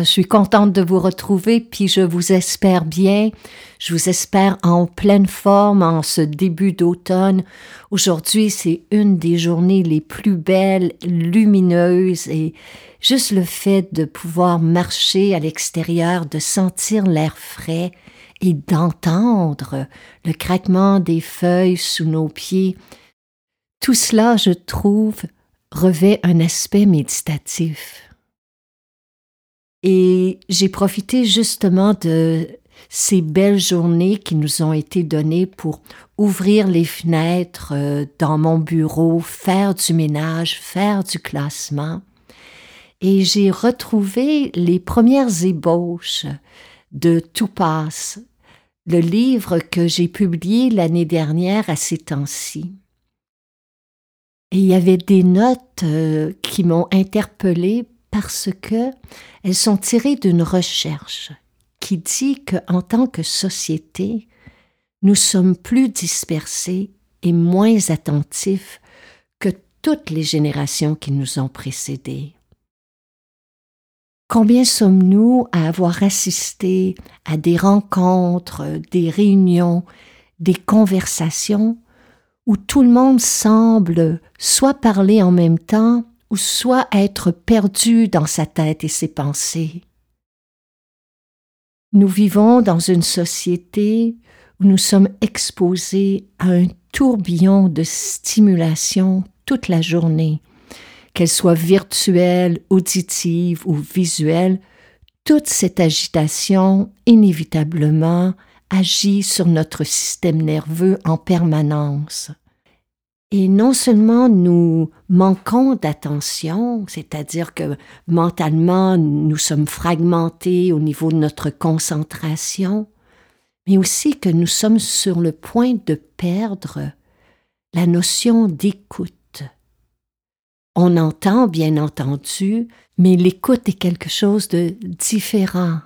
Je suis contente de vous retrouver, puis je vous espère bien. Je vous espère en pleine forme en ce début d'automne. Aujourd'hui, c'est une des journées les plus belles, lumineuses, et juste le fait de pouvoir marcher à l'extérieur, de sentir l'air frais et d'entendre le craquement des feuilles sous nos pieds, tout cela, je trouve, revêt un aspect méditatif. Et j'ai profité justement de ces belles journées qui nous ont été données pour ouvrir les fenêtres euh, dans mon bureau, faire du ménage, faire du classement. Et j'ai retrouvé les premières ébauches de Tout passe, le livre que j'ai publié l'année dernière à ces temps-ci. Et il y avait des notes euh, qui m'ont interpellée parce que elles sont tirées d'une recherche qui dit qu'en tant que société, nous sommes plus dispersés et moins attentifs que toutes les générations qui nous ont précédés. Combien sommes-nous à avoir assisté à des rencontres, des réunions, des conversations où tout le monde semble soit parler en même temps, ou soit être perdu dans sa tête et ses pensées. Nous vivons dans une société où nous sommes exposés à un tourbillon de stimulation toute la journée, qu'elle soit virtuelle, auditive ou visuelle, toute cette agitation inévitablement agit sur notre système nerveux en permanence. Et non seulement nous manquons d'attention, c'est-à-dire que mentalement nous sommes fragmentés au niveau de notre concentration, mais aussi que nous sommes sur le point de perdre la notion d'écoute. On entend, bien entendu, mais l'écoute est quelque chose de différent.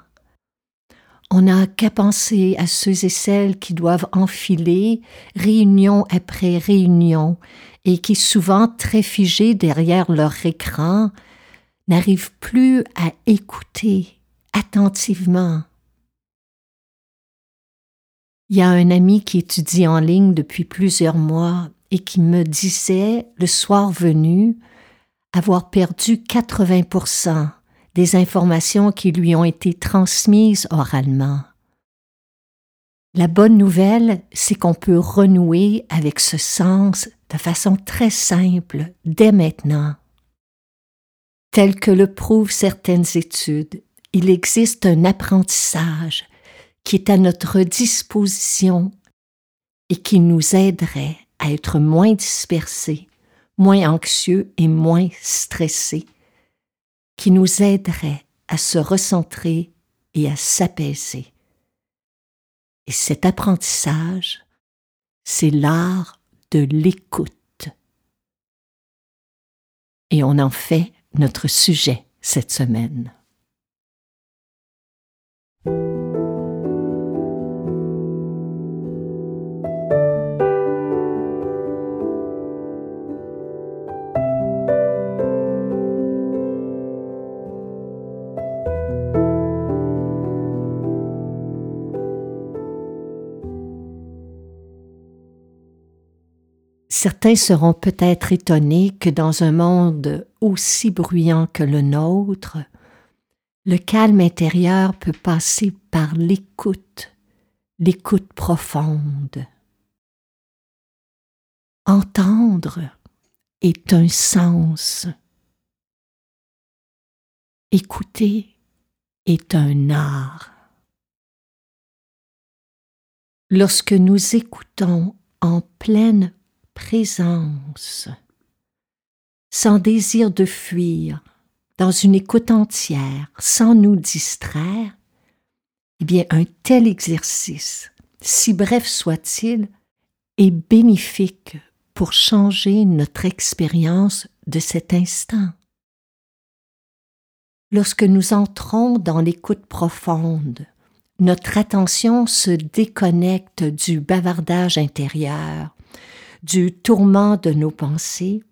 On n'a qu'à penser à ceux et celles qui doivent enfiler réunion après réunion et qui, souvent très figés derrière leur écran, n'arrivent plus à écouter attentivement. Il y a un ami qui étudie en ligne depuis plusieurs mois et qui me disait, le soir venu, avoir perdu 80 des informations qui lui ont été transmises oralement. La bonne nouvelle, c'est qu'on peut renouer avec ce sens de façon très simple dès maintenant. Tel que le prouvent certaines études, il existe un apprentissage qui est à notre disposition et qui nous aiderait à être moins dispersés, moins anxieux et moins stressés qui nous aiderait à se recentrer et à s'apaiser. Et cet apprentissage, c'est l'art de l'écoute. Et on en fait notre sujet cette semaine. Certains seront peut-être étonnés que dans un monde aussi bruyant que le nôtre, le calme intérieur peut passer par l'écoute, l'écoute profonde. Entendre est un sens. Écouter est un art. Lorsque nous écoutons en pleine présence, sans désir de fuir, dans une écoute entière, sans nous distraire, eh bien un tel exercice, si bref soit-il, est bénéfique pour changer notre expérience de cet instant. Lorsque nous entrons dans l'écoute profonde, notre attention se déconnecte du bavardage intérieur, du tourment de nos pensées,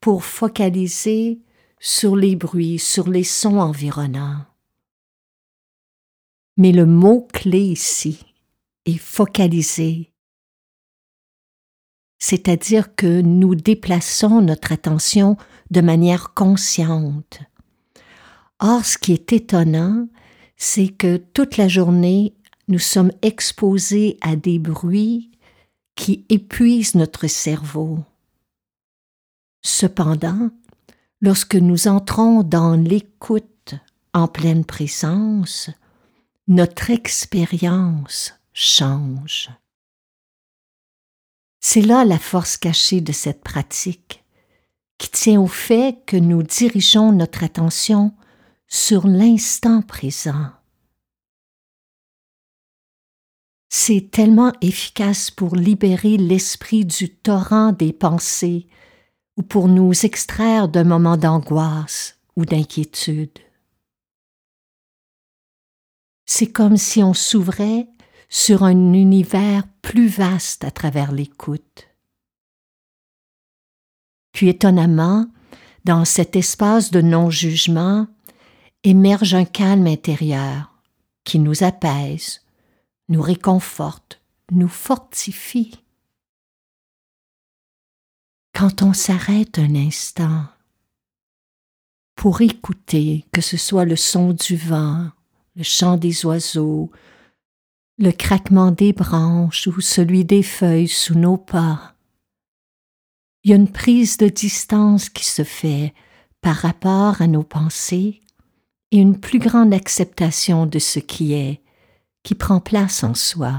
pour focaliser sur les bruits, sur les sons environnants. Mais le mot-clé ici est focaliser, c'est-à-dire que nous déplaçons notre attention de manière consciente. Or, ce qui est étonnant, c'est que toute la journée, nous sommes exposés à des bruits qui épuisent notre cerveau. Cependant, lorsque nous entrons dans l'écoute en pleine présence, notre expérience change. C'est là la force cachée de cette pratique, qui tient au fait que nous dirigeons notre attention sur l'instant présent. C'est tellement efficace pour libérer l'esprit du torrent des pensées ou pour nous extraire d'un moment d'angoisse ou d'inquiétude. C'est comme si on s'ouvrait sur un univers plus vaste à travers l'écoute. Puis étonnamment, dans cet espace de non-jugement, émerge un calme intérieur qui nous apaise, nous réconforte, nous fortifie. Quand on s'arrête un instant pour écouter, que ce soit le son du vent, le chant des oiseaux, le craquement des branches ou celui des feuilles sous nos pas, il y a une prise de distance qui se fait par rapport à nos pensées et une plus grande acceptation de ce qui est, qui prend place en soi.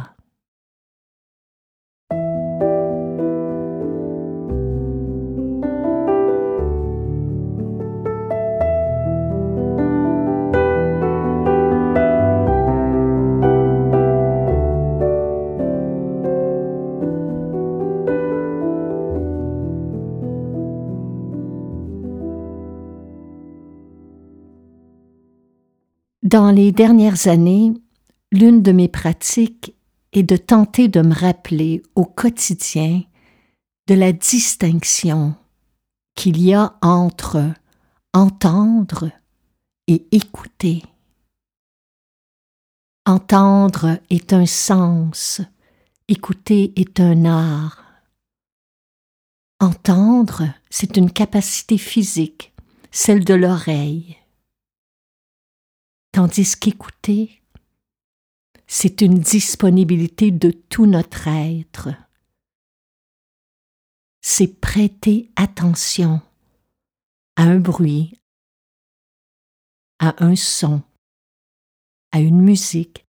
Dans les dernières années, l'une de mes pratiques est de tenter de me rappeler au quotidien de la distinction qu'il y a entre entendre et écouter. Entendre est un sens, écouter est un art. Entendre, c'est une capacité physique, celle de l'oreille tandis qu'écouter, c'est une disponibilité de tout notre être. C'est prêter attention à un bruit, à un son, à une musique,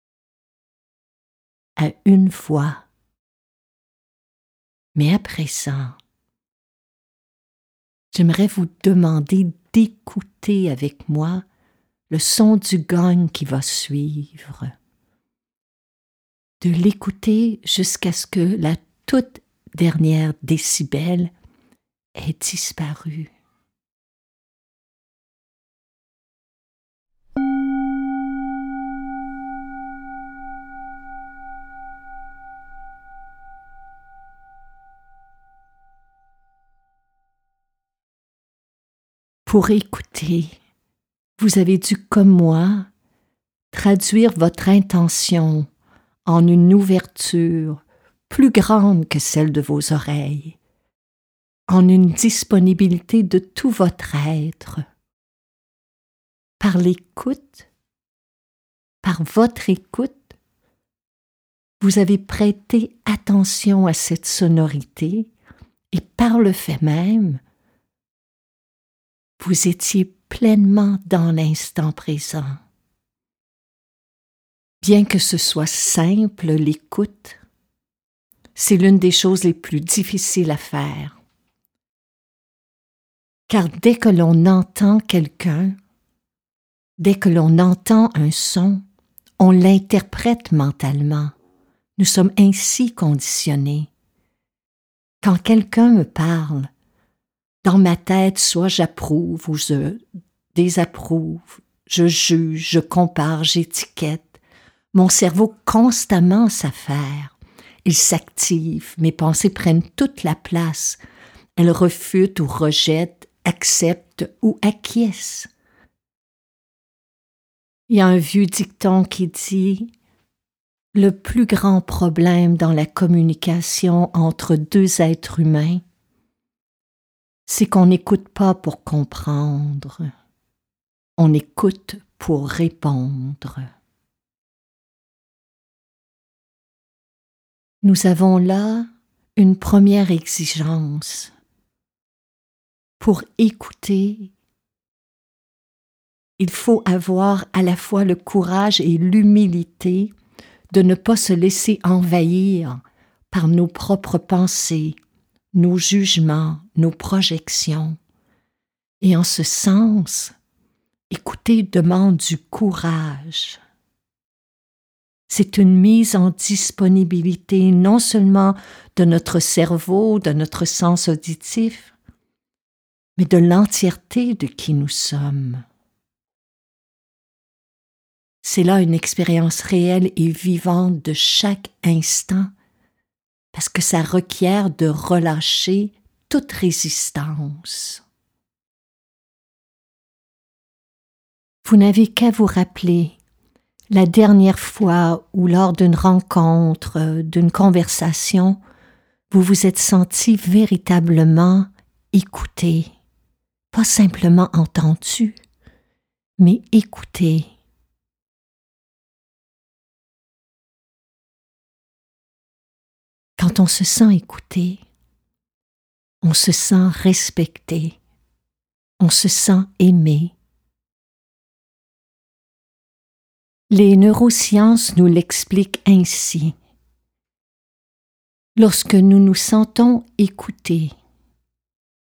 à une voix. Mais à présent, j'aimerais vous demander d'écouter avec moi le son du gong qui va suivre, de l'écouter jusqu'à ce que la toute dernière décibel ait disparu. Pour écouter, vous avez dû, comme moi, traduire votre intention en une ouverture plus grande que celle de vos oreilles, en une disponibilité de tout votre être. Par l'écoute, par votre écoute, vous avez prêté attention à cette sonorité et par le fait même, vous étiez pleinement dans l'instant présent. Bien que ce soit simple, l'écoute, c'est l'une des choses les plus difficiles à faire. Car dès que l'on entend quelqu'un, dès que l'on entend un son, on l'interprète mentalement. Nous sommes ainsi conditionnés. Quand quelqu'un me parle, dans ma tête, soit j'approuve ou je désapprouve, je juge, je compare, j'étiquette. Mon cerveau constamment s'affaire. Il s'active, mes pensées prennent toute la place. Elles refutent ou rejettent, acceptent ou acquiescent. Il y a un vieux dicton qui dit le plus grand problème dans la communication entre deux êtres humains, c'est qu'on n'écoute pas pour comprendre, on écoute pour répondre. Nous avons là une première exigence. Pour écouter, il faut avoir à la fois le courage et l'humilité de ne pas se laisser envahir par nos propres pensées, nos jugements, nos projections. Et en ce sens, écouter demande du courage. C'est une mise en disponibilité non seulement de notre cerveau, de notre sens auditif, mais de l'entièreté de qui nous sommes. C'est là une expérience réelle et vivante de chaque instant, parce que ça requiert de relâcher toute résistance. Vous n'avez qu'à vous rappeler la dernière fois où lors d'une rencontre, d'une conversation, vous vous êtes senti véritablement écouté, pas simplement entendu, mais écouté. Quand on se sent écouté, on se sent respecté, on se sent aimé. Les neurosciences nous l'expliquent ainsi. Lorsque nous nous sentons écoutés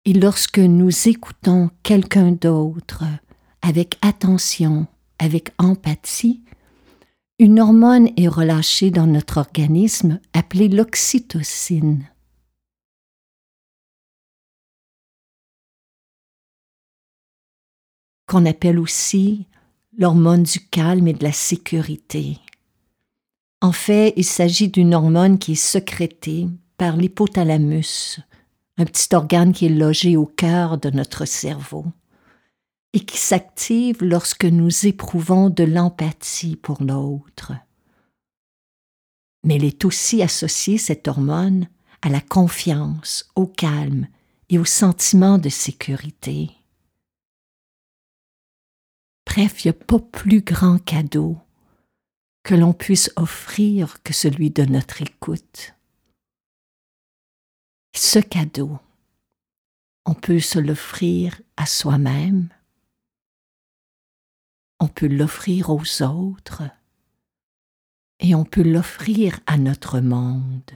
et lorsque nous écoutons quelqu'un d'autre avec attention, avec empathie, une hormone est relâchée dans notre organisme appelée l'oxytocine. qu'on appelle aussi l'hormone du calme et de la sécurité. En fait, il s'agit d'une hormone qui est sécrétée par l'hypothalamus, un petit organe qui est logé au cœur de notre cerveau et qui s'active lorsque nous éprouvons de l'empathie pour l'autre. Mais elle est aussi associée, cette hormone, à la confiance, au calme et au sentiment de sécurité. Bref, il n'y a pas plus grand cadeau que l'on puisse offrir que celui de notre écoute. Ce cadeau, on peut se l'offrir à soi-même, on peut l'offrir aux autres et on peut l'offrir à notre monde.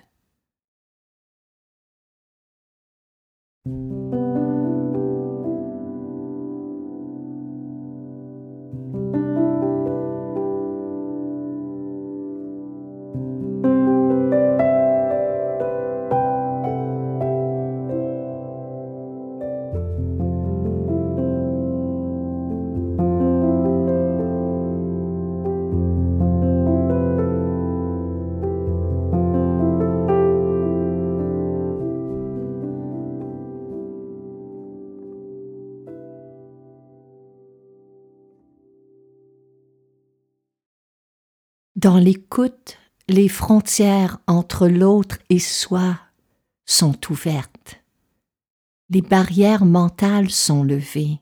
Dans l'écoute, les frontières entre l'autre et soi sont ouvertes. les barrières mentales sont levées.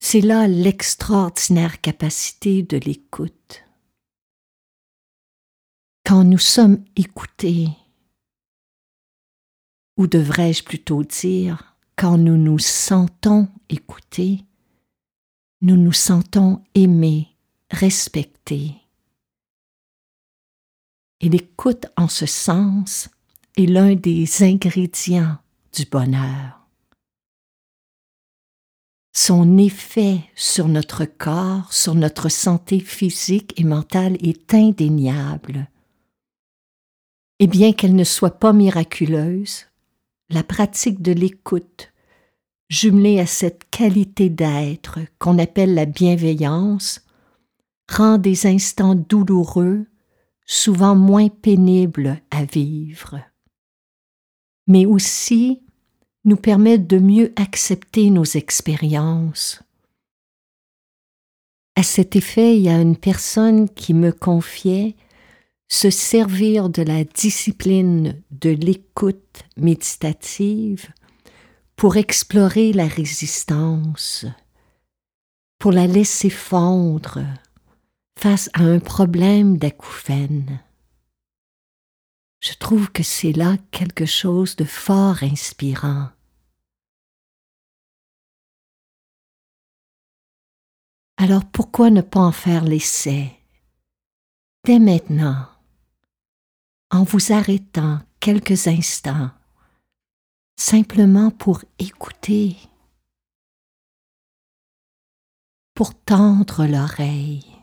C'est là l'extraordinaire capacité de l'écoute. Quand nous sommes écoutés, ou devrais-je plutôt dire, quand nous nous sentons écoutés, nous nous sentons aimés, respectés. Et l'écoute en ce sens est l'un des ingrédients du bonheur. Son effet sur notre corps, sur notre santé physique et mentale est indéniable. Et bien qu'elle ne soit pas miraculeuse, la pratique de l'écoute, jumelée à cette qualité d'être qu'on appelle la bienveillance, rend des instants douloureux souvent moins pénibles à vivre, mais aussi nous permet de mieux accepter nos expériences. À cet effet, il y a une personne qui me confiait se servir de la discipline de l'écoute méditative pour explorer la résistance, pour la laisser fondre face à un problème d'acouphène. Je trouve que c'est là quelque chose de fort inspirant. Alors pourquoi ne pas en faire l'essai? Dès maintenant, en vous arrêtant quelques instants, simplement pour écouter, pour tendre l'oreille.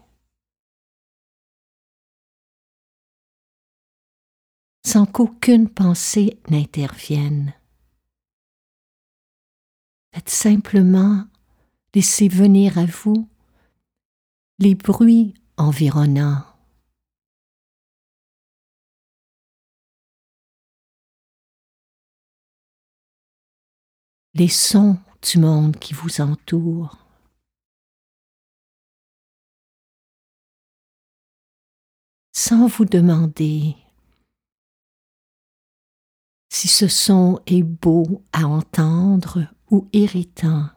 Sans qu'aucune pensée n'intervienne. Faites simplement laisser venir à vous les bruits environnants. les sons du monde qui vous entoure. Sans vous demander si ce son est beau à entendre ou irritant.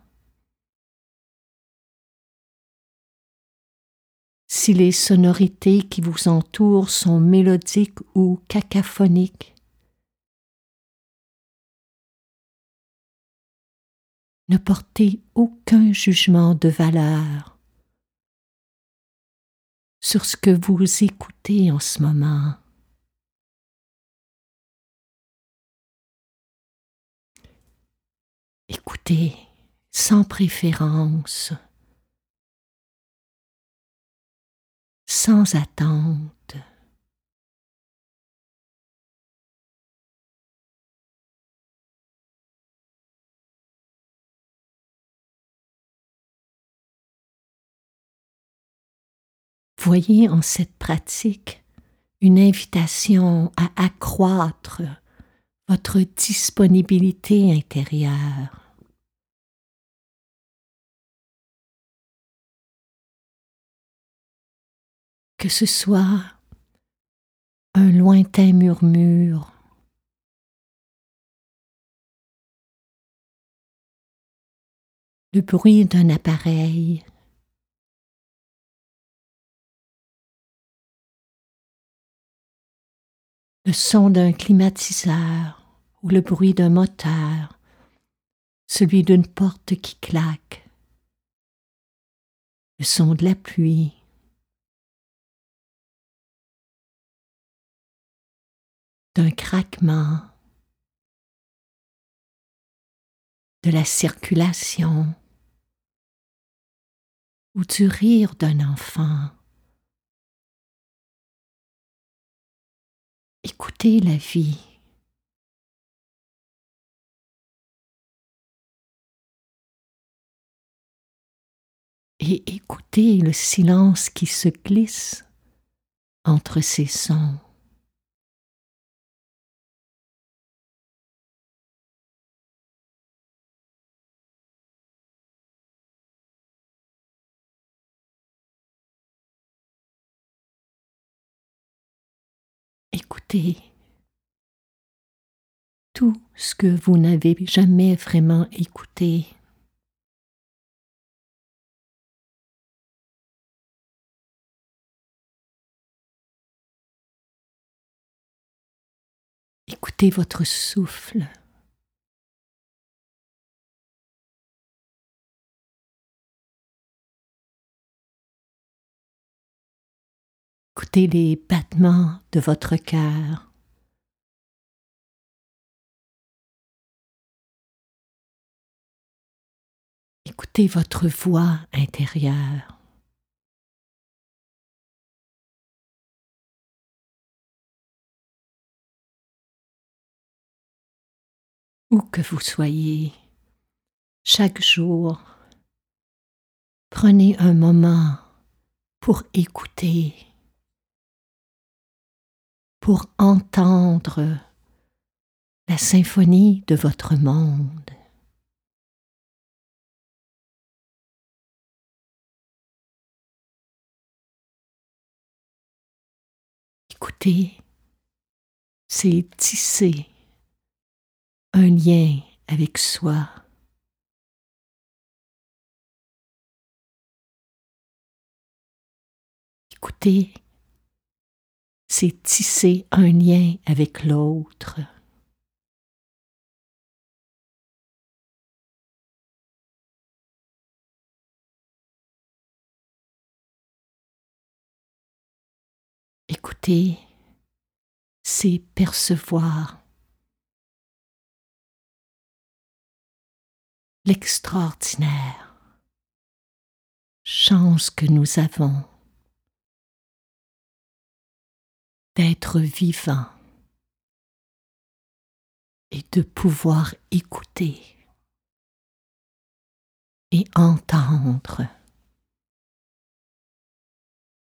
Si les sonorités qui vous entourent sont mélodiques ou cacaphoniques. Ne portez aucun jugement de valeur sur ce que vous écoutez en ce moment. Écoutez sans préférence, sans attente. Voyez en cette pratique une invitation à accroître votre disponibilité intérieure. Que ce soit un lointain murmure, le bruit d'un appareil, le son d'un climatiseur ou le bruit d'un moteur, celui d'une porte qui claque, le son de la pluie. d'un craquement, de la circulation ou du rire d'un enfant. Écoutez la vie. Et écoutez le silence qui se glisse entre ces sons. Tout ce que vous n'avez jamais vraiment écouté. Écoutez votre souffle. Écoutez les battements de votre cœur. Écoutez votre voix intérieure. Où que vous soyez, chaque jour, prenez un moment pour écouter, pour entendre la symphonie de votre monde. Écouter, c'est tisser un lien avec soi. Écouter, c'est tisser un lien avec l'autre. Écouter, c'est percevoir l'extraordinaire chance que nous avons d'être vivants et de pouvoir écouter et entendre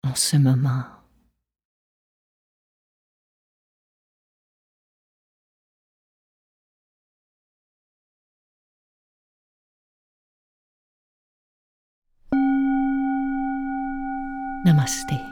en ce moment. Namaste.